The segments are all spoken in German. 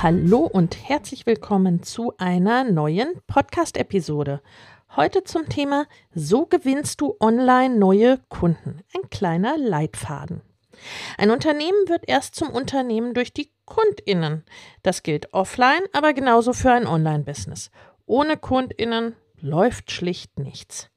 Hallo und herzlich willkommen zu einer neuen Podcast-Episode. Heute zum Thema So gewinnst du online neue Kunden. Ein kleiner Leitfaden. Ein Unternehmen wird erst zum Unternehmen durch die KundInnen. Das gilt offline, aber genauso für ein Online-Business. Ohne KundInnen läuft schlicht nichts.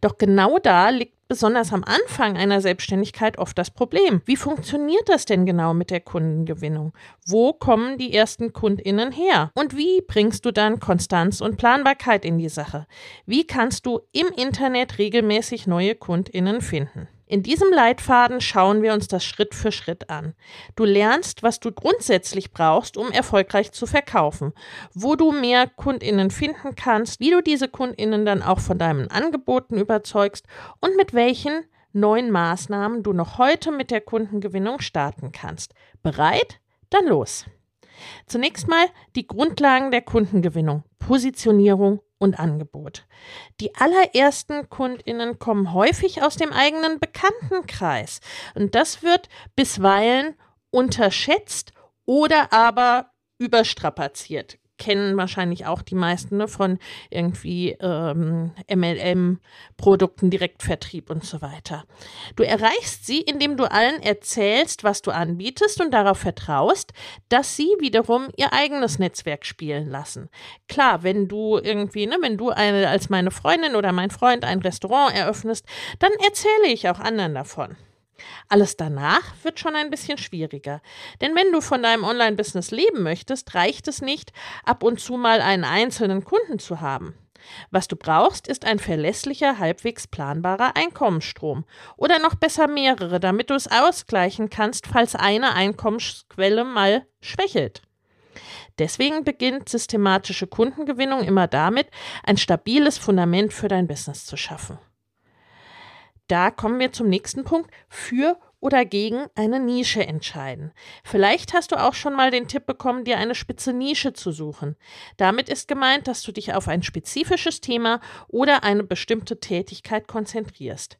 Doch genau da liegt besonders am Anfang einer Selbstständigkeit oft das Problem. Wie funktioniert das denn genau mit der Kundengewinnung? Wo kommen die ersten Kundinnen her? Und wie bringst du dann Konstanz und Planbarkeit in die Sache? Wie kannst du im Internet regelmäßig neue Kundinnen finden? In diesem Leitfaden schauen wir uns das Schritt für Schritt an. Du lernst, was du grundsätzlich brauchst, um erfolgreich zu verkaufen, wo du mehr Kundinnen finden kannst, wie du diese Kundinnen dann auch von deinen Angeboten überzeugst und mit welchen neuen Maßnahmen du noch heute mit der Kundengewinnung starten kannst. Bereit? Dann los. Zunächst mal die Grundlagen der Kundengewinnung, Positionierung und Angebot. Die allerersten Kundinnen kommen häufig aus dem eigenen Bekanntenkreis und das wird bisweilen unterschätzt oder aber überstrapaziert kennen wahrscheinlich auch die meisten ne, von irgendwie ähm, MLM-Produkten, Direktvertrieb und so weiter. Du erreichst sie, indem du allen erzählst, was du anbietest und darauf vertraust, dass sie wiederum ihr eigenes Netzwerk spielen lassen. Klar, wenn du irgendwie, ne, wenn du eine, als meine Freundin oder mein Freund ein Restaurant eröffnest, dann erzähle ich auch anderen davon. Alles danach wird schon ein bisschen schwieriger. Denn wenn du von deinem Online-Business leben möchtest, reicht es nicht, ab und zu mal einen einzelnen Kunden zu haben. Was du brauchst, ist ein verlässlicher, halbwegs planbarer Einkommensstrom. Oder noch besser mehrere, damit du es ausgleichen kannst, falls eine Einkommensquelle mal schwächelt. Deswegen beginnt systematische Kundengewinnung immer damit, ein stabiles Fundament für dein Business zu schaffen da kommen wir zum nächsten Punkt. Für oder gegen eine Nische entscheiden. Vielleicht hast du auch schon mal den Tipp bekommen, dir eine spitze Nische zu suchen. Damit ist gemeint, dass du dich auf ein spezifisches Thema oder eine bestimmte Tätigkeit konzentrierst.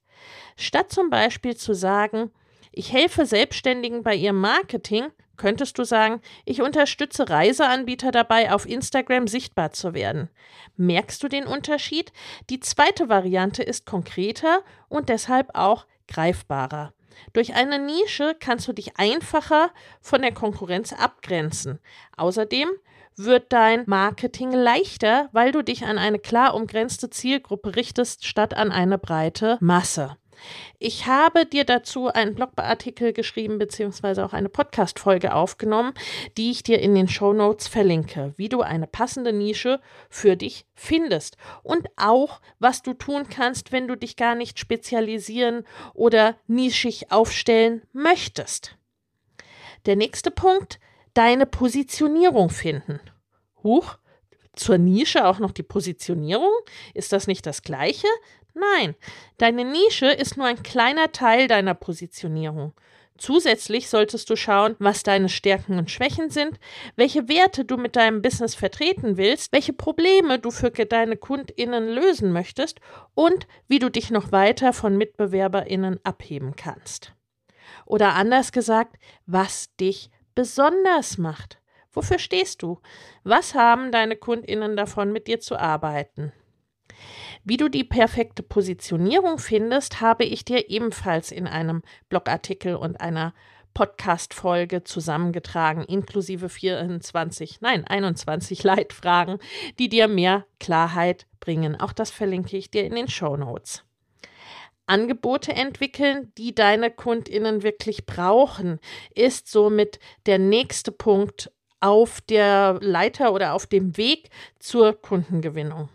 Statt zum Beispiel zu sagen, ich helfe Selbstständigen bei ihrem Marketing, könntest du sagen, ich unterstütze Reiseanbieter dabei, auf Instagram sichtbar zu werden. Merkst du den Unterschied? Die zweite Variante ist konkreter und deshalb auch greifbarer. Durch eine Nische kannst du dich einfacher von der Konkurrenz abgrenzen. Außerdem wird dein Marketing leichter, weil du dich an eine klar umgrenzte Zielgruppe richtest, statt an eine breite Masse. Ich habe dir dazu einen Blogartikel geschrieben, beziehungsweise auch eine Podcast-Folge aufgenommen, die ich dir in den Show Notes verlinke, wie du eine passende Nische für dich findest und auch, was du tun kannst, wenn du dich gar nicht spezialisieren oder nischig aufstellen möchtest. Der nächste Punkt, deine Positionierung finden. Huch, zur Nische auch noch die Positionierung? Ist das nicht das gleiche? Nein, deine Nische ist nur ein kleiner Teil deiner Positionierung. Zusätzlich solltest du schauen, was deine Stärken und Schwächen sind, welche Werte du mit deinem Business vertreten willst, welche Probleme du für deine Kundinnen lösen möchtest und wie du dich noch weiter von Mitbewerberinnen abheben kannst. Oder anders gesagt, was dich besonders macht. Wofür stehst du? Was haben deine Kundinnen davon, mit dir zu arbeiten? Wie du die perfekte Positionierung findest, habe ich dir ebenfalls in einem Blogartikel und einer Podcast-Folge zusammengetragen, inklusive 24, nein, 21 Leitfragen, die dir mehr Klarheit bringen. Auch das verlinke ich dir in den Show Notes. Angebote entwickeln, die deine KundInnen wirklich brauchen, ist somit der nächste Punkt auf der Leiter oder auf dem Weg zur Kundengewinnung.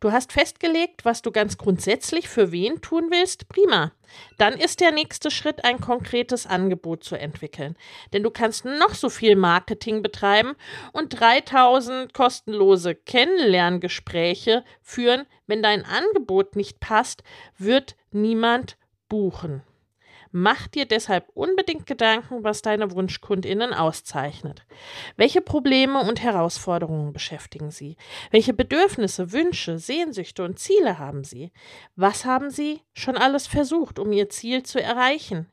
Du hast festgelegt, was du ganz grundsätzlich für wen tun willst. Prima. Dann ist der nächste Schritt, ein konkretes Angebot zu entwickeln. Denn du kannst noch so viel Marketing betreiben und 3000 kostenlose Kennenlerngespräche führen. Wenn dein Angebot nicht passt, wird niemand buchen. Mach dir deshalb unbedingt Gedanken, was deine Wunschkundinnen auszeichnet. Welche Probleme und Herausforderungen beschäftigen sie? Welche Bedürfnisse, Wünsche, Sehnsüchte und Ziele haben sie? Was haben sie schon alles versucht, um ihr Ziel zu erreichen?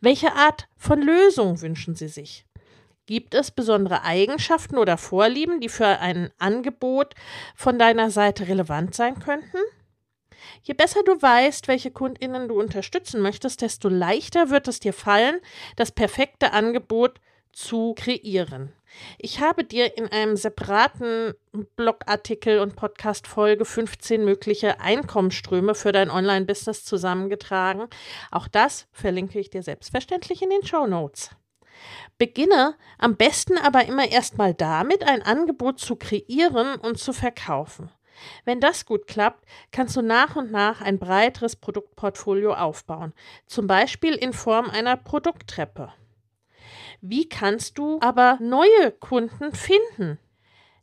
Welche Art von Lösung wünschen sie sich? Gibt es besondere Eigenschaften oder Vorlieben, die für ein Angebot von deiner Seite relevant sein könnten? Je besser du weißt, welche Kundinnen du unterstützen möchtest, desto leichter wird es dir fallen, das perfekte Angebot zu kreieren. Ich habe dir in einem separaten Blogartikel und Podcast-Folge 15 mögliche Einkommensströme für dein Online-Business zusammengetragen. Auch das verlinke ich dir selbstverständlich in den Show Notes. Beginne am besten aber immer erstmal damit, ein Angebot zu kreieren und zu verkaufen. Wenn das gut klappt, kannst du nach und nach ein breiteres Produktportfolio aufbauen, zum Beispiel in Form einer Produkttreppe. Wie kannst du aber neue Kunden finden?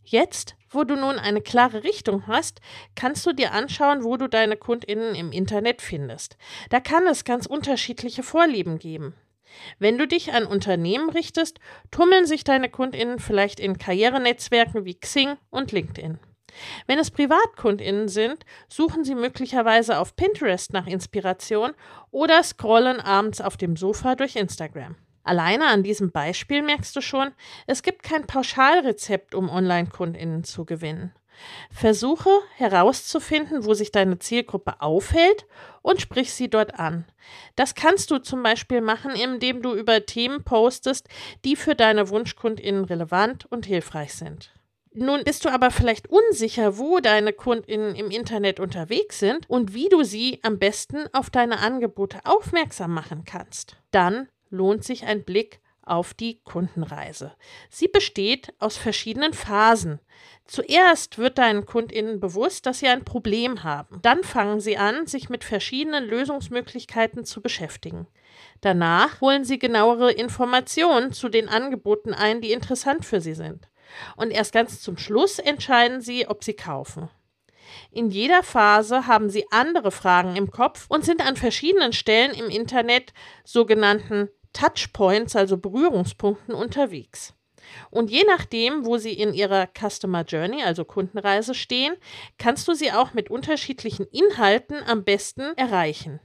Jetzt, wo du nun eine klare Richtung hast, kannst du dir anschauen, wo du deine Kundinnen im Internet findest. Da kann es ganz unterschiedliche Vorlieben geben. Wenn du dich an Unternehmen richtest, tummeln sich deine Kundinnen vielleicht in Karrierenetzwerken wie Xing und LinkedIn. Wenn es Privatkundinnen sind, suchen sie möglicherweise auf Pinterest nach Inspiration oder scrollen abends auf dem Sofa durch Instagram. Alleine an diesem Beispiel merkst du schon, es gibt kein Pauschalrezept, um Online-Kundinnen zu gewinnen. Versuche herauszufinden, wo sich deine Zielgruppe aufhält und sprich sie dort an. Das kannst du zum Beispiel machen, indem du über Themen postest, die für deine Wunschkundinnen relevant und hilfreich sind. Nun bist du aber vielleicht unsicher, wo deine Kundinnen im Internet unterwegs sind und wie du sie am besten auf deine Angebote aufmerksam machen kannst. Dann lohnt sich ein Blick auf die Kundenreise. Sie besteht aus verschiedenen Phasen. Zuerst wird deinen Kundinnen bewusst, dass sie ein Problem haben. Dann fangen sie an, sich mit verschiedenen Lösungsmöglichkeiten zu beschäftigen. Danach holen sie genauere Informationen zu den Angeboten ein, die interessant für sie sind. Und erst ganz zum Schluss entscheiden sie, ob sie kaufen. In jeder Phase haben sie andere Fragen im Kopf und sind an verschiedenen Stellen im Internet sogenannten Touchpoints, also Berührungspunkten unterwegs. Und je nachdem, wo sie in ihrer Customer Journey, also Kundenreise stehen, kannst du sie auch mit unterschiedlichen Inhalten am besten erreichen.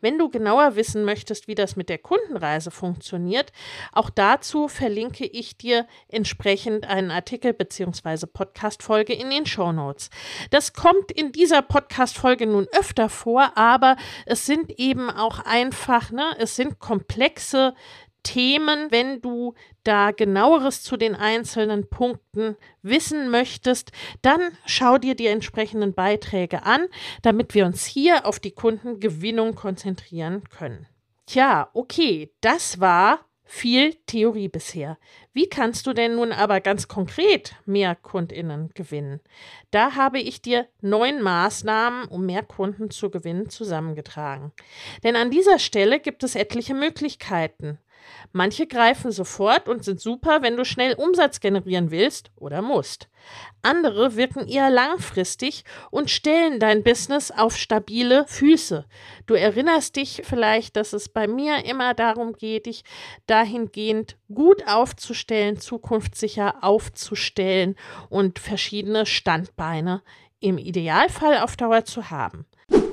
Wenn du genauer wissen möchtest, wie das mit der Kundenreise funktioniert, auch dazu verlinke ich dir entsprechend einen Artikel bzw. Podcast-Folge in den Show Notes. Das kommt in dieser Podcast-Folge nun öfter vor, aber es sind eben auch einfach, ne, es sind komplexe Themen, wenn du da genaueres zu den einzelnen Punkten wissen möchtest, dann schau dir die entsprechenden Beiträge an, damit wir uns hier auf die Kundengewinnung konzentrieren können. Tja, okay, das war viel Theorie bisher. Wie kannst du denn nun aber ganz konkret mehr Kundinnen gewinnen? Da habe ich dir neun Maßnahmen, um mehr Kunden zu gewinnen, zusammengetragen. Denn an dieser Stelle gibt es etliche Möglichkeiten. Manche greifen sofort und sind super, wenn du schnell Umsatz generieren willst oder musst. Andere wirken eher langfristig und stellen dein Business auf stabile Füße. Du erinnerst dich vielleicht, dass es bei mir immer darum geht, dich dahingehend gut aufzustellen, zukunftssicher aufzustellen und verschiedene Standbeine im Idealfall auf Dauer zu haben.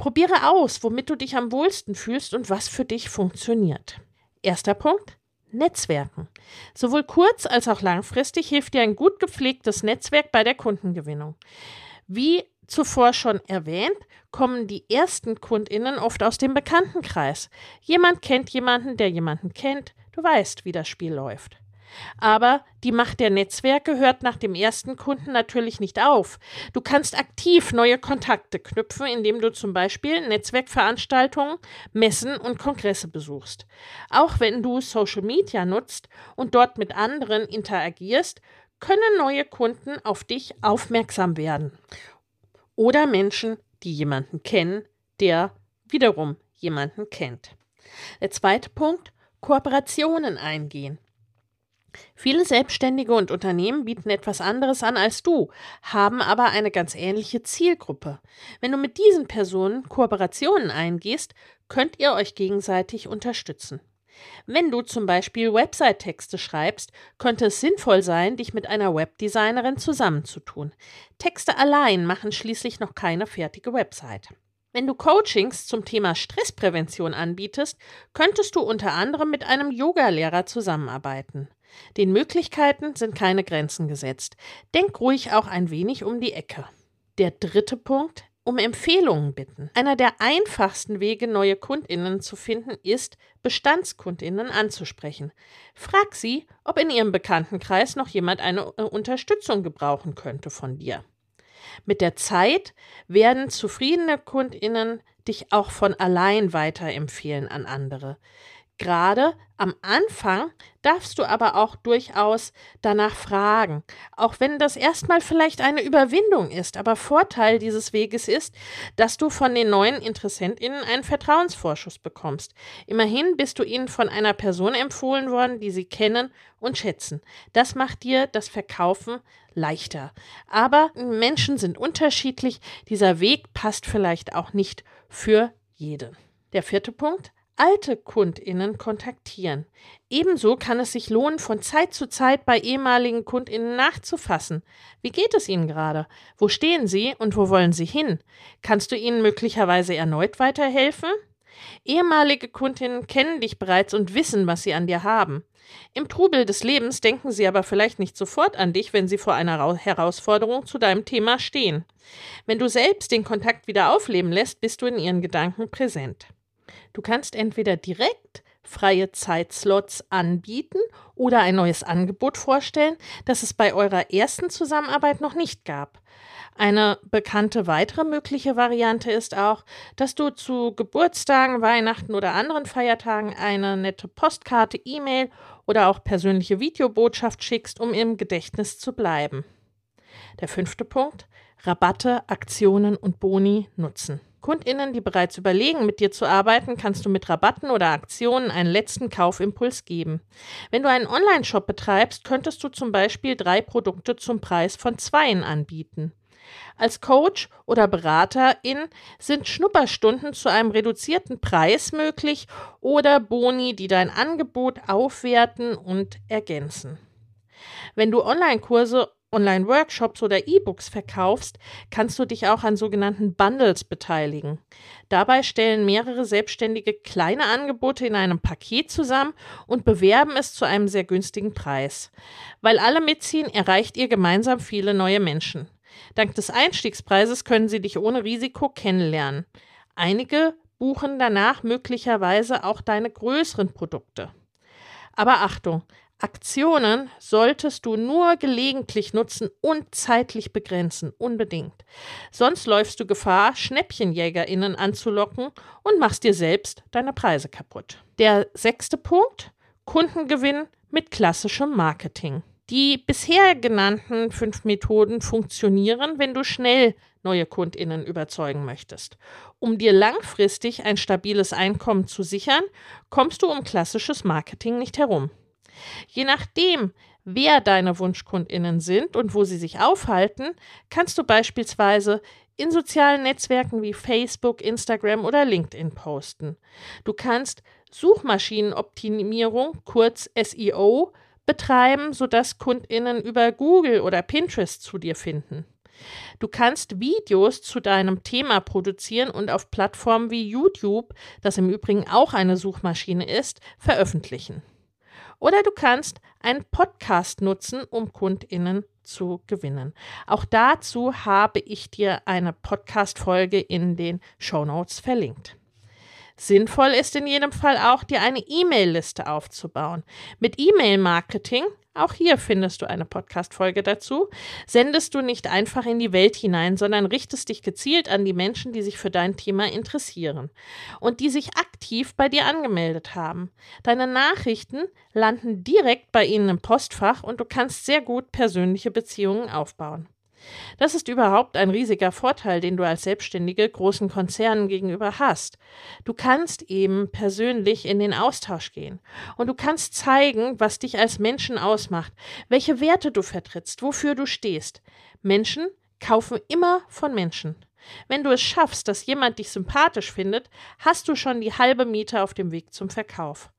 Probiere aus, womit du dich am wohlsten fühlst und was für dich funktioniert. Erster Punkt. Netzwerken. Sowohl kurz- als auch langfristig hilft dir ein gut gepflegtes Netzwerk bei der Kundengewinnung. Wie zuvor schon erwähnt, kommen die ersten Kundinnen oft aus dem Bekanntenkreis. Jemand kennt jemanden, der jemanden kennt. Du weißt, wie das Spiel läuft. Aber die Macht der Netzwerke hört nach dem ersten Kunden natürlich nicht auf. Du kannst aktiv neue Kontakte knüpfen, indem du zum Beispiel Netzwerkveranstaltungen, Messen und Kongresse besuchst. Auch wenn du Social Media nutzt und dort mit anderen interagierst, können neue Kunden auf dich aufmerksam werden. Oder Menschen, die jemanden kennen, der wiederum jemanden kennt. Der zweite Punkt, Kooperationen eingehen. Viele Selbstständige und Unternehmen bieten etwas anderes an als du, haben aber eine ganz ähnliche Zielgruppe. Wenn du mit diesen Personen Kooperationen eingehst, könnt ihr euch gegenseitig unterstützen. Wenn du zum Beispiel Website-Texte schreibst, könnte es sinnvoll sein, dich mit einer Webdesignerin zusammenzutun. Texte allein machen schließlich noch keine fertige Website. Wenn du Coachings zum Thema Stressprävention anbietest, könntest du unter anderem mit einem Yogalehrer zusammenarbeiten. Den Möglichkeiten sind keine Grenzen gesetzt. Denk ruhig auch ein wenig um die Ecke. Der dritte Punkt, um Empfehlungen bitten. Einer der einfachsten Wege, neue Kundinnen zu finden, ist, Bestandskundinnen anzusprechen. Frag sie, ob in ihrem Bekanntenkreis noch jemand eine äh, Unterstützung gebrauchen könnte von dir. Mit der Zeit werden zufriedene Kundinnen dich auch von allein weiterempfehlen an andere. Gerade am Anfang darfst du aber auch durchaus danach fragen, auch wenn das erstmal vielleicht eine Überwindung ist. Aber Vorteil dieses Weges ist, dass du von den neuen Interessentinnen einen Vertrauensvorschuss bekommst. Immerhin bist du ihnen von einer Person empfohlen worden, die sie kennen und schätzen. Das macht dir das Verkaufen leichter. Aber Menschen sind unterschiedlich. Dieser Weg passt vielleicht auch nicht für jeden. Der vierte Punkt alte KundInnen kontaktieren. Ebenso kann es sich lohnen, von Zeit zu Zeit bei ehemaligen KundInnen nachzufassen. Wie geht es Ihnen gerade? Wo stehen Sie und wo wollen Sie hin? Kannst du ihnen möglicherweise erneut weiterhelfen? Ehemalige Kundinnen kennen dich bereits und wissen, was sie an dir haben. Im Trubel des Lebens denken sie aber vielleicht nicht sofort an dich, wenn sie vor einer Herausforderung zu deinem Thema stehen. Wenn du selbst den Kontakt wieder aufleben lässt, bist du in ihren Gedanken präsent. Du kannst entweder direkt freie Zeitslots anbieten oder ein neues Angebot vorstellen, das es bei eurer ersten Zusammenarbeit noch nicht gab. Eine bekannte weitere mögliche Variante ist auch, dass du zu Geburtstagen, Weihnachten oder anderen Feiertagen eine nette Postkarte, E-Mail oder auch persönliche Videobotschaft schickst, um im Gedächtnis zu bleiben. Der fünfte Punkt: Rabatte, Aktionen und Boni nutzen. KundInnen, die bereits überlegen, mit dir zu arbeiten, kannst du mit Rabatten oder Aktionen einen letzten Kaufimpuls geben. Wenn du einen Online-Shop betreibst, könntest du zum Beispiel drei Produkte zum Preis von zweien anbieten. Als Coach oder Beraterin sind Schnupperstunden zu einem reduzierten Preis möglich oder Boni, die dein Angebot aufwerten und ergänzen. Wenn du Online-Kurse Online-Workshops oder E-Books verkaufst, kannst du dich auch an sogenannten Bundles beteiligen. Dabei stellen mehrere Selbstständige kleine Angebote in einem Paket zusammen und bewerben es zu einem sehr günstigen Preis. Weil alle mitziehen, erreicht ihr gemeinsam viele neue Menschen. Dank des Einstiegspreises können sie dich ohne Risiko kennenlernen. Einige buchen danach möglicherweise auch deine größeren Produkte. Aber Achtung, Aktionen solltest du nur gelegentlich nutzen und zeitlich begrenzen, unbedingt. Sonst läufst du Gefahr, Schnäppchenjägerinnen anzulocken und machst dir selbst deine Preise kaputt. Der sechste Punkt, Kundengewinn mit klassischem Marketing. Die bisher genannten fünf Methoden funktionieren, wenn du schnell neue Kundinnen überzeugen möchtest. Um dir langfristig ein stabiles Einkommen zu sichern, kommst du um klassisches Marketing nicht herum. Je nachdem, wer deine Wunschkundinnen sind und wo sie sich aufhalten, kannst du beispielsweise in sozialen Netzwerken wie Facebook, Instagram oder LinkedIn posten. Du kannst Suchmaschinenoptimierung, kurz SEO, betreiben, sodass Kundinnen über Google oder Pinterest zu dir finden. Du kannst Videos zu deinem Thema produzieren und auf Plattformen wie YouTube, das im Übrigen auch eine Suchmaschine ist, veröffentlichen. Oder du kannst einen Podcast nutzen, um Kundinnen zu gewinnen. Auch dazu habe ich dir eine Podcast-Folge in den Show Notes verlinkt. Sinnvoll ist in jedem Fall auch, dir eine E-Mail-Liste aufzubauen. Mit E-Mail-Marketing, auch hier findest du eine Podcast-Folge dazu, sendest du nicht einfach in die Welt hinein, sondern richtest dich gezielt an die Menschen, die sich für dein Thema interessieren und die sich aktiv bei dir angemeldet haben. Deine Nachrichten landen direkt bei ihnen im Postfach und du kannst sehr gut persönliche Beziehungen aufbauen. Das ist überhaupt ein riesiger Vorteil, den du als Selbstständige großen Konzernen gegenüber hast. Du kannst eben persönlich in den Austausch gehen und du kannst zeigen, was dich als Menschen ausmacht, welche Werte du vertrittst, wofür du stehst. Menschen kaufen immer von Menschen. Wenn du es schaffst, dass jemand dich sympathisch findet, hast du schon die halbe Miete auf dem Weg zum Verkauf.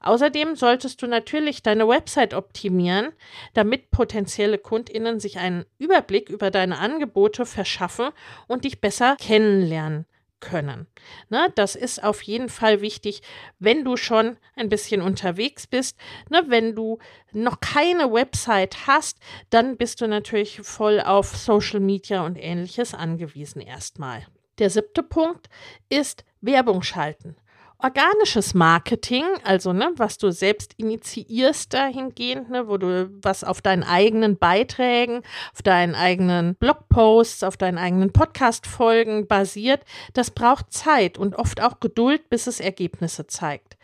Außerdem solltest du natürlich deine Website optimieren, damit potenzielle Kundinnen sich einen Überblick über deine Angebote verschaffen und dich besser kennenlernen können. Ne, das ist auf jeden Fall wichtig, wenn du schon ein bisschen unterwegs bist. Ne, wenn du noch keine Website hast, dann bist du natürlich voll auf Social Media und ähnliches angewiesen erstmal. Der siebte Punkt ist Werbung schalten. Organisches Marketing, also ne, was du selbst initiierst dahingehend, ne, wo du was auf deinen eigenen Beiträgen, auf deinen eigenen Blogposts, auf deinen eigenen Podcast-Folgen basiert, das braucht Zeit und oft auch Geduld, bis es Ergebnisse zeigt.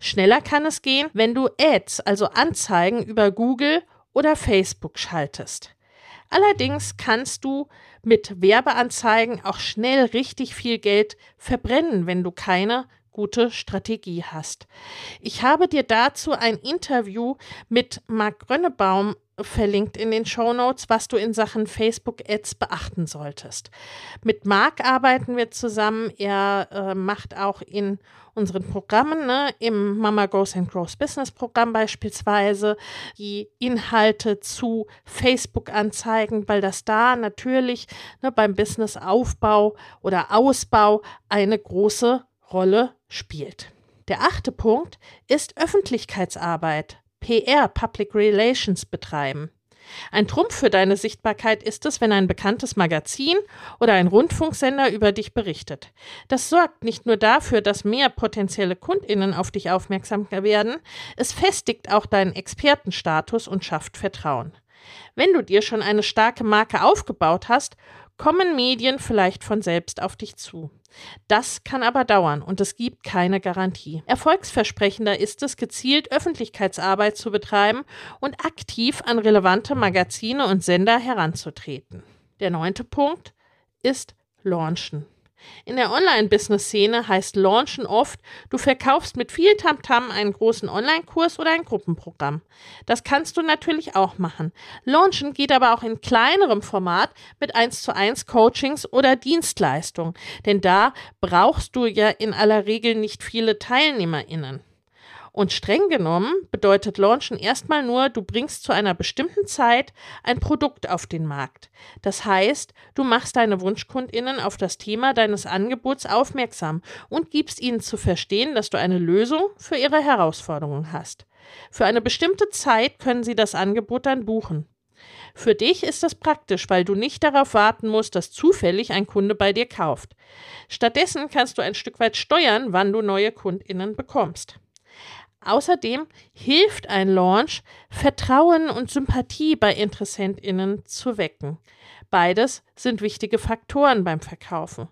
Schneller kann es gehen, wenn du Ads, also Anzeigen über Google oder Facebook schaltest. Allerdings kannst du mit Werbeanzeigen auch schnell richtig viel Geld verbrennen, wenn du keine gute Strategie hast. Ich habe dir dazu ein Interview mit Marc Grönnebaum verlinkt in den Show Notes, was du in Sachen Facebook Ads beachten solltest. Mit Marc arbeiten wir zusammen. Er äh, macht auch in unseren Programmen, ne, im Mama Goes and Grows Business Programm beispielsweise, die Inhalte zu Facebook-Anzeigen, weil das da natürlich ne, beim Businessaufbau oder Ausbau eine große Rolle spielt. Der achte Punkt ist Öffentlichkeitsarbeit, PR, Public Relations betreiben. Ein Trumpf für deine Sichtbarkeit ist es, wenn ein bekanntes Magazin oder ein Rundfunksender über dich berichtet. Das sorgt nicht nur dafür, dass mehr potenzielle Kundinnen auf dich aufmerksam werden, es festigt auch deinen Expertenstatus und schafft Vertrauen. Wenn du dir schon eine starke Marke aufgebaut hast, kommen Medien vielleicht von selbst auf dich zu. Das kann aber dauern und es gibt keine Garantie. Erfolgsversprechender ist es, gezielt Öffentlichkeitsarbeit zu betreiben und aktiv an relevante Magazine und Sender heranzutreten. Der neunte Punkt ist Launchen. In der Online-Business-Szene heißt Launchen oft, du verkaufst mit viel Tamtam -Tam einen großen Online-Kurs oder ein Gruppenprogramm. Das kannst du natürlich auch machen. Launchen geht aber auch in kleinerem Format mit 1 zu 1 Coachings oder Dienstleistungen, denn da brauchst du ja in aller Regel nicht viele TeilnehmerInnen. Und streng genommen bedeutet Launchen erstmal nur, du bringst zu einer bestimmten Zeit ein Produkt auf den Markt. Das heißt, du machst deine Wunschkundinnen auf das Thema deines Angebots aufmerksam und gibst ihnen zu verstehen, dass du eine Lösung für ihre Herausforderungen hast. Für eine bestimmte Zeit können sie das Angebot dann buchen. Für dich ist das praktisch, weil du nicht darauf warten musst, dass zufällig ein Kunde bei dir kauft. Stattdessen kannst du ein Stück weit steuern, wann du neue Kundinnen bekommst. Außerdem hilft ein Launch, Vertrauen und Sympathie bei Interessentinnen zu wecken. Beides sind wichtige Faktoren beim Verkaufen.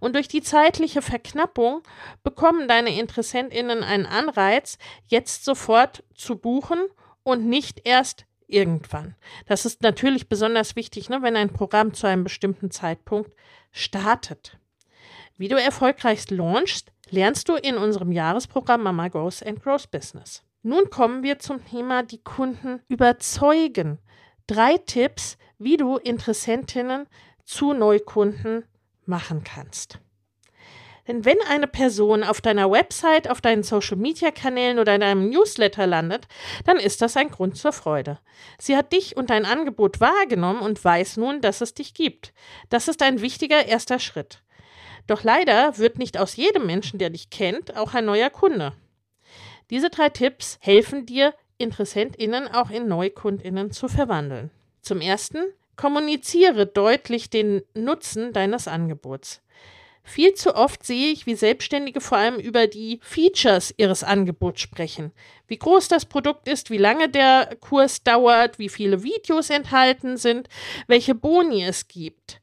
Und durch die zeitliche Verknappung bekommen deine Interessentinnen einen Anreiz, jetzt sofort zu buchen und nicht erst irgendwann. Das ist natürlich besonders wichtig, ne, wenn ein Programm zu einem bestimmten Zeitpunkt startet. Wie du erfolgreich launchst, lernst du in unserem Jahresprogramm Mama Goes and Grows Business. Nun kommen wir zum Thema die Kunden überzeugen. Drei Tipps, wie du Interessentinnen zu Neukunden machen kannst. Denn wenn eine Person auf deiner Website, auf deinen Social-Media-Kanälen oder in deinem Newsletter landet, dann ist das ein Grund zur Freude. Sie hat dich und dein Angebot wahrgenommen und weiß nun, dass es dich gibt. Das ist ein wichtiger erster Schritt. Doch leider wird nicht aus jedem Menschen, der dich kennt, auch ein neuer Kunde. Diese drei Tipps helfen dir, InteressentInnen auch in NeukundInnen zu verwandeln. Zum ersten, kommuniziere deutlich den Nutzen deines Angebots. Viel zu oft sehe ich, wie Selbstständige vor allem über die Features ihres Angebots sprechen. Wie groß das Produkt ist, wie lange der Kurs dauert, wie viele Videos enthalten sind, welche Boni es gibt.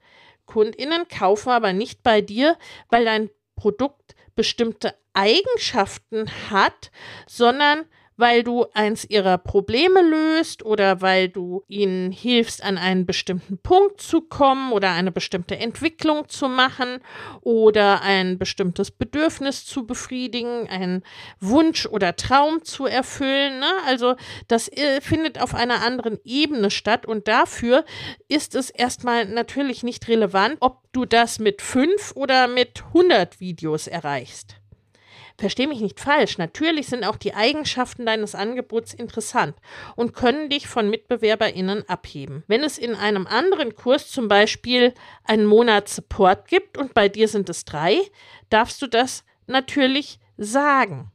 Kundinnen kaufen aber nicht bei dir, weil dein Produkt bestimmte Eigenschaften hat, sondern weil du eins ihrer Probleme löst oder weil du ihnen hilfst, an einen bestimmten Punkt zu kommen oder eine bestimmte Entwicklung zu machen oder ein bestimmtes Bedürfnis zu befriedigen, einen Wunsch oder Traum zu erfüllen. Ne? Also das äh, findet auf einer anderen Ebene statt und dafür ist es erstmal natürlich nicht relevant, ob du das mit fünf oder mit 100 Videos erreichst. Versteh mich nicht falsch, natürlich sind auch die Eigenschaften deines Angebots interessant und können dich von MitbewerberInnen abheben. Wenn es in einem anderen Kurs zum Beispiel einen Monat Support gibt und bei dir sind es drei, darfst du das natürlich sagen.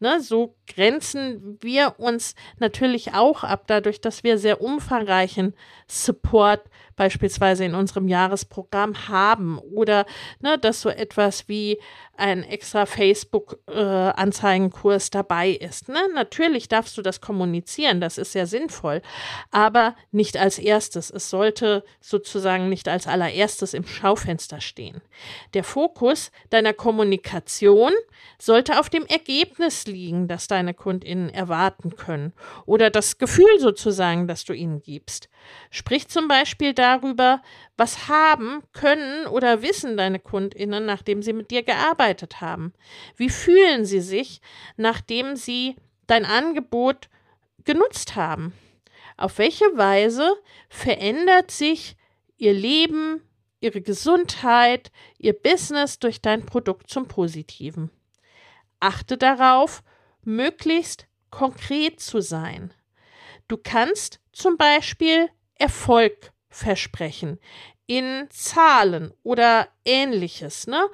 Ne, so grenzen wir uns natürlich auch ab, dadurch, dass wir sehr umfangreichen Support beispielsweise in unserem Jahresprogramm haben oder ne, dass so etwas wie ein extra Facebook-Anzeigenkurs äh, dabei ist. Ne? Natürlich darfst du das kommunizieren, das ist sehr sinnvoll, aber nicht als erstes. Es sollte sozusagen nicht als allererstes im Schaufenster stehen. Der Fokus deiner Kommunikation sollte auf dem Ergebnis liegen, das deine KundInnen erwarten können oder das Gefühl sozusagen, das du ihnen gibst. Sprich zum Beispiel darüber, was haben, können oder wissen deine KundInnen, nachdem sie mit dir gearbeitet haben. Wie fühlen sie sich, nachdem sie dein Angebot genutzt haben? Auf welche Weise verändert sich ihr Leben, ihre Gesundheit, ihr Business durch dein Produkt zum Positiven? Achte darauf, möglichst konkret zu sein. Du kannst zum Beispiel Erfolg versprechen in Zahlen oder ähnliches, ne?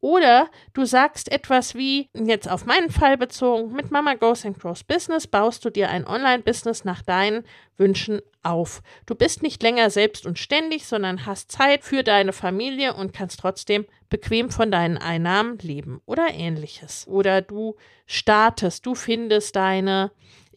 Oder du sagst etwas wie, jetzt auf meinen Fall bezogen, mit Mama Goes and Grows Business baust du dir ein Online-Business nach deinen Wünschen auf. Du bist nicht länger selbst und ständig, sondern hast Zeit für deine Familie und kannst trotzdem bequem von deinen Einnahmen leben oder ähnliches. Oder du startest, du findest deine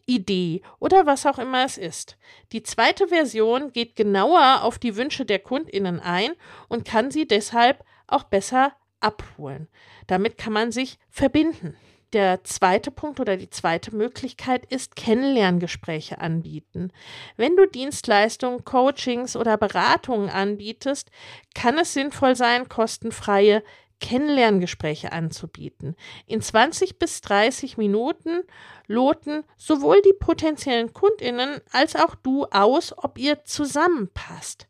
Idee oder was auch immer es ist. Die zweite Version geht genauer auf die Wünsche der Kundinnen ein und kann sie deshalb auch besser abholen. Damit kann man sich verbinden. Der zweite Punkt oder die zweite Möglichkeit ist Kennenlerngespräche anbieten. Wenn du Dienstleistungen, Coachings oder Beratungen anbietest, kann es sinnvoll sein, kostenfreie Kennenlerngespräche anzubieten. In 20 bis 30 Minuten loten sowohl die potenziellen Kundinnen als auch du aus, ob ihr zusammenpasst.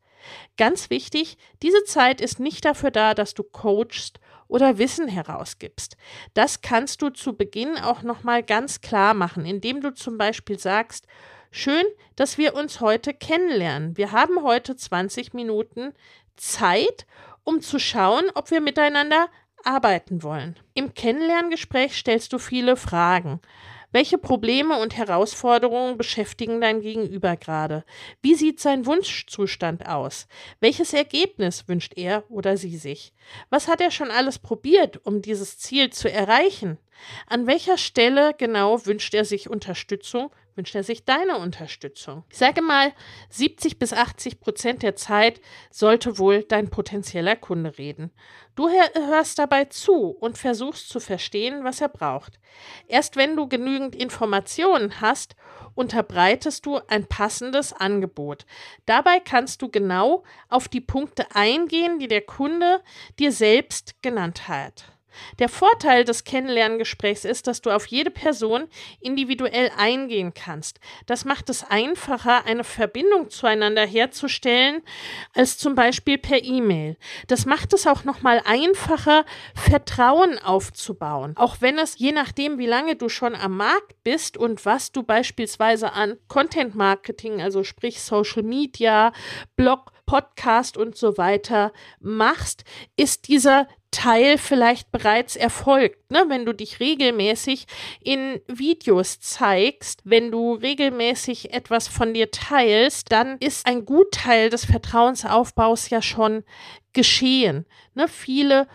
Ganz wichtig, diese Zeit ist nicht dafür da, dass du coachst oder Wissen herausgibst. Das kannst du zu Beginn auch nochmal ganz klar machen, indem du zum Beispiel sagst, schön, dass wir uns heute kennenlernen. Wir haben heute 20 Minuten Zeit um zu schauen, ob wir miteinander arbeiten wollen. Im Kennenlerngespräch stellst du viele Fragen. Welche Probleme und Herausforderungen beschäftigen dein Gegenüber gerade? Wie sieht sein Wunschzustand aus? Welches Ergebnis wünscht er oder sie sich? Was hat er schon alles probiert, um dieses Ziel zu erreichen? An welcher Stelle genau wünscht er sich Unterstützung wünscht er sich deine Unterstützung. Ich sage mal, 70 bis 80 Prozent der Zeit sollte wohl dein potenzieller Kunde reden. Du hörst dabei zu und versuchst zu verstehen, was er braucht. Erst wenn du genügend Informationen hast, unterbreitest du ein passendes Angebot. Dabei kannst du genau auf die Punkte eingehen, die der Kunde dir selbst genannt hat. Der Vorteil des Kennenlerngesprächs ist, dass du auf jede Person individuell eingehen kannst. Das macht es einfacher, eine Verbindung zueinander herzustellen, als zum Beispiel per E-Mail. Das macht es auch nochmal einfacher, Vertrauen aufzubauen. Auch wenn es, je nachdem, wie lange du schon am Markt bist und was du beispielsweise an Content Marketing, also sprich Social Media, Blog, Podcast und so weiter machst, ist dieser Teil vielleicht bereits erfolgt, ne? wenn du dich regelmäßig in Videos zeigst, wenn du regelmäßig etwas von dir teilst, dann ist ein Gutteil des Vertrauensaufbaus ja schon geschehen. Ne? Viele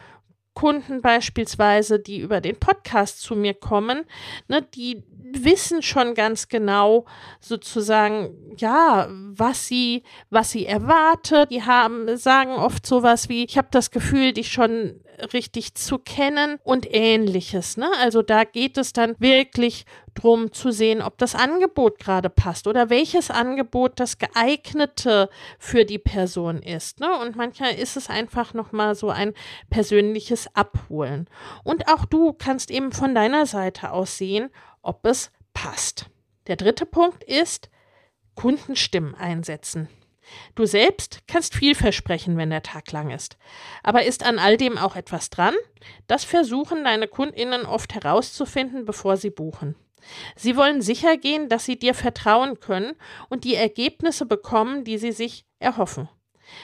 Kunden beispielsweise, die über den Podcast zu mir kommen, ne, die wissen schon ganz genau sozusagen, ja, was sie, was sie erwartet. Die haben, sagen oft sowas wie, ich habe das Gefühl, dich schon richtig zu kennen und ähnliches. Ne? Also da geht es dann wirklich drum zu sehen, ob das Angebot gerade passt oder welches Angebot das geeignete für die Person ist. Ne? Und manchmal ist es einfach nochmal so ein persönliches Abholen. Und auch du kannst eben von deiner Seite aus sehen, ob es passt. Der dritte Punkt ist Kundenstimmen einsetzen. Du selbst kannst viel versprechen, wenn der Tag lang ist. Aber ist an all dem auch etwas dran? Das versuchen deine Kundinnen oft herauszufinden, bevor sie buchen. Sie wollen sicher gehen, dass sie dir vertrauen können und die Ergebnisse bekommen, die sie sich erhoffen.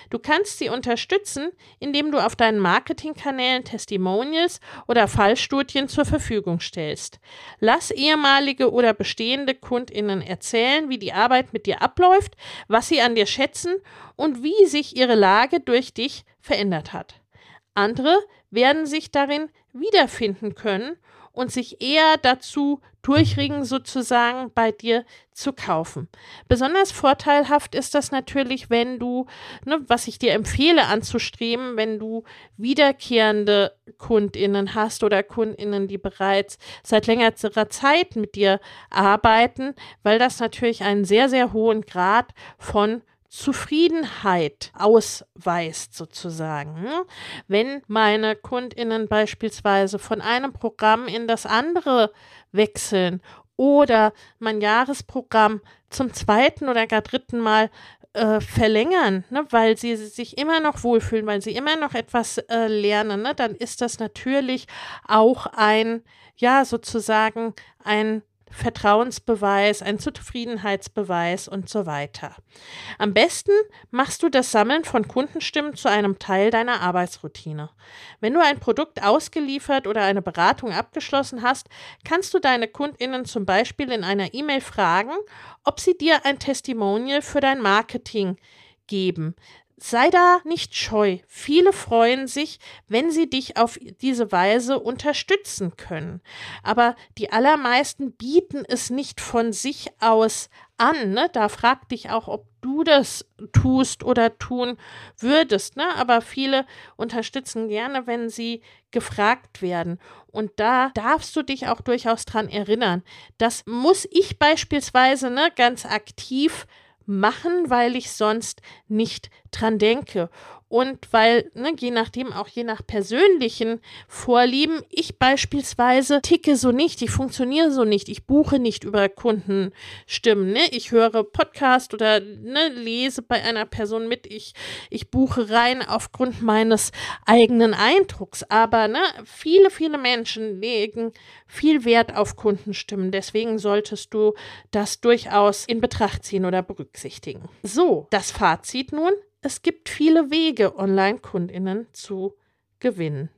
Du kannst sie unterstützen, indem du auf deinen Marketingkanälen Testimonials oder Fallstudien zur Verfügung stellst. Lass ehemalige oder bestehende Kundinnen erzählen, wie die Arbeit mit dir abläuft, was sie an dir schätzen und wie sich ihre Lage durch dich verändert hat. Andere werden sich darin wiederfinden können und sich eher dazu durchringen, sozusagen bei dir zu kaufen. Besonders vorteilhaft ist das natürlich, wenn du, ne, was ich dir empfehle anzustreben, wenn du wiederkehrende Kundinnen hast oder Kundinnen, die bereits seit längerer Zeit mit dir arbeiten, weil das natürlich einen sehr, sehr hohen Grad von Zufriedenheit ausweist, sozusagen. Wenn meine Kundinnen beispielsweise von einem Programm in das andere wechseln oder mein Jahresprogramm zum zweiten oder gar dritten Mal äh, verlängern, ne, weil sie sich immer noch wohlfühlen, weil sie immer noch etwas äh, lernen, ne, dann ist das natürlich auch ein, ja, sozusagen ein Vertrauensbeweis, ein Zufriedenheitsbeweis und so weiter. Am besten machst du das Sammeln von Kundenstimmen zu einem Teil deiner Arbeitsroutine. Wenn du ein Produkt ausgeliefert oder eine Beratung abgeschlossen hast, kannst du deine Kundinnen zum Beispiel in einer E-Mail fragen, ob sie dir ein Testimonial für dein Marketing geben. Sei da nicht scheu. Viele freuen sich, wenn sie dich auf diese Weise unterstützen können. Aber die allermeisten bieten es nicht von sich aus an. Ne? Da frag dich auch, ob du das tust oder tun würdest. Ne? Aber viele unterstützen gerne, wenn sie gefragt werden. Und da darfst du dich auch durchaus dran erinnern. Das muss ich beispielsweise ne, ganz aktiv machen, weil ich sonst nicht dran denke. Und weil, ne, je nachdem, auch je nach persönlichen Vorlieben, ich beispielsweise ticke so nicht, ich funktioniere so nicht, ich buche nicht über Kundenstimmen, ne? Ich höre Podcast oder ne, lese bei einer Person mit, ich, ich buche rein aufgrund meines eigenen Eindrucks. Aber ne, viele, viele Menschen legen viel Wert auf Kundenstimmen. Deswegen solltest du das durchaus in Betracht ziehen oder berücksichtigen. So, das Fazit nun es gibt viele Wege, Online-Kundinnen zu gewinnen.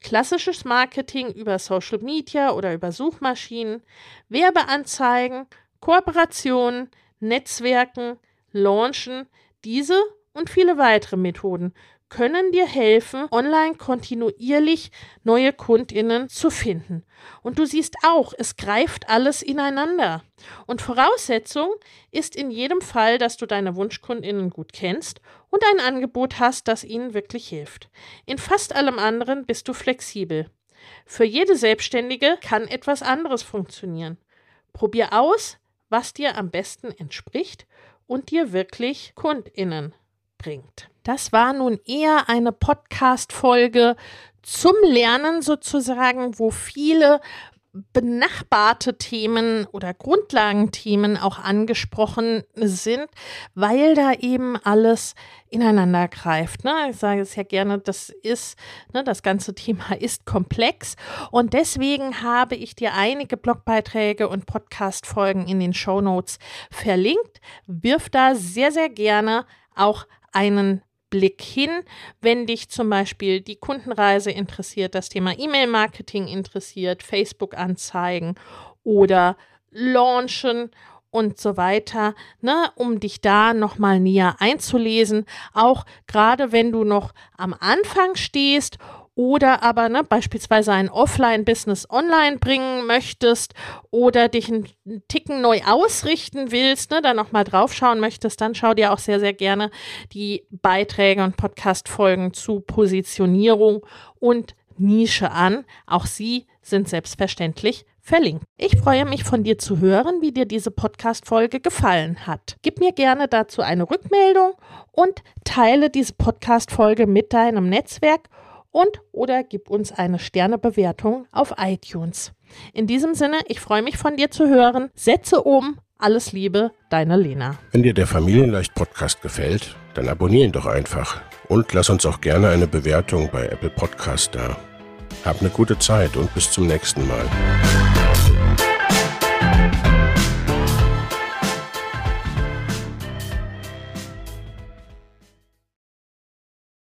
Klassisches Marketing über Social Media oder über Suchmaschinen, Werbeanzeigen, Kooperationen, Netzwerken, Launchen, diese und viele weitere Methoden können dir helfen, online kontinuierlich neue Kundinnen zu finden. Und du siehst auch, es greift alles ineinander. Und Voraussetzung ist in jedem Fall, dass du deine Wunschkundinnen gut kennst und ein Angebot hast, das ihnen wirklich hilft. In fast allem anderen bist du flexibel. Für jede Selbstständige kann etwas anderes funktionieren. Probier aus, was dir am besten entspricht und dir wirklich Kundinnen bringt. Das war nun eher eine Podcast-Folge zum Lernen sozusagen, wo viele benachbarte Themen oder Grundlagenthemen auch angesprochen sind, weil da eben alles ineinander greift. Ne? Ich sage es ja gerne, das ist, ne, das ganze Thema ist komplex und deswegen habe ich dir einige Blogbeiträge und Podcast-Folgen in den Show Notes verlinkt. Wirf da sehr, sehr gerne auch einen Blick hin, wenn dich zum Beispiel die Kundenreise interessiert, das Thema E-Mail-Marketing interessiert, Facebook-Anzeigen oder Launchen und so weiter, ne, um dich da nochmal näher einzulesen. Auch gerade wenn du noch am Anfang stehst oder aber ne, beispielsweise ein Offline-Business online bringen möchtest oder dich einen Ticken neu ausrichten willst, ne, da nochmal draufschauen möchtest, dann schau dir auch sehr, sehr gerne die Beiträge und Podcast-Folgen zu Positionierung und Nische an. Auch sie sind selbstverständlich verlinkt. Ich freue mich von dir zu hören, wie dir diese Podcast-Folge gefallen hat. Gib mir gerne dazu eine Rückmeldung und teile diese Podcast-Folge mit deinem Netzwerk und oder gib uns eine Sternebewertung auf iTunes. In diesem Sinne, ich freue mich von dir zu hören. Setze um. Alles Liebe, deine Lena. Wenn dir der Familienleicht Podcast gefällt, dann abonniere ihn doch einfach und lass uns auch gerne eine Bewertung bei Apple Podcast da. Hab eine gute Zeit und bis zum nächsten Mal.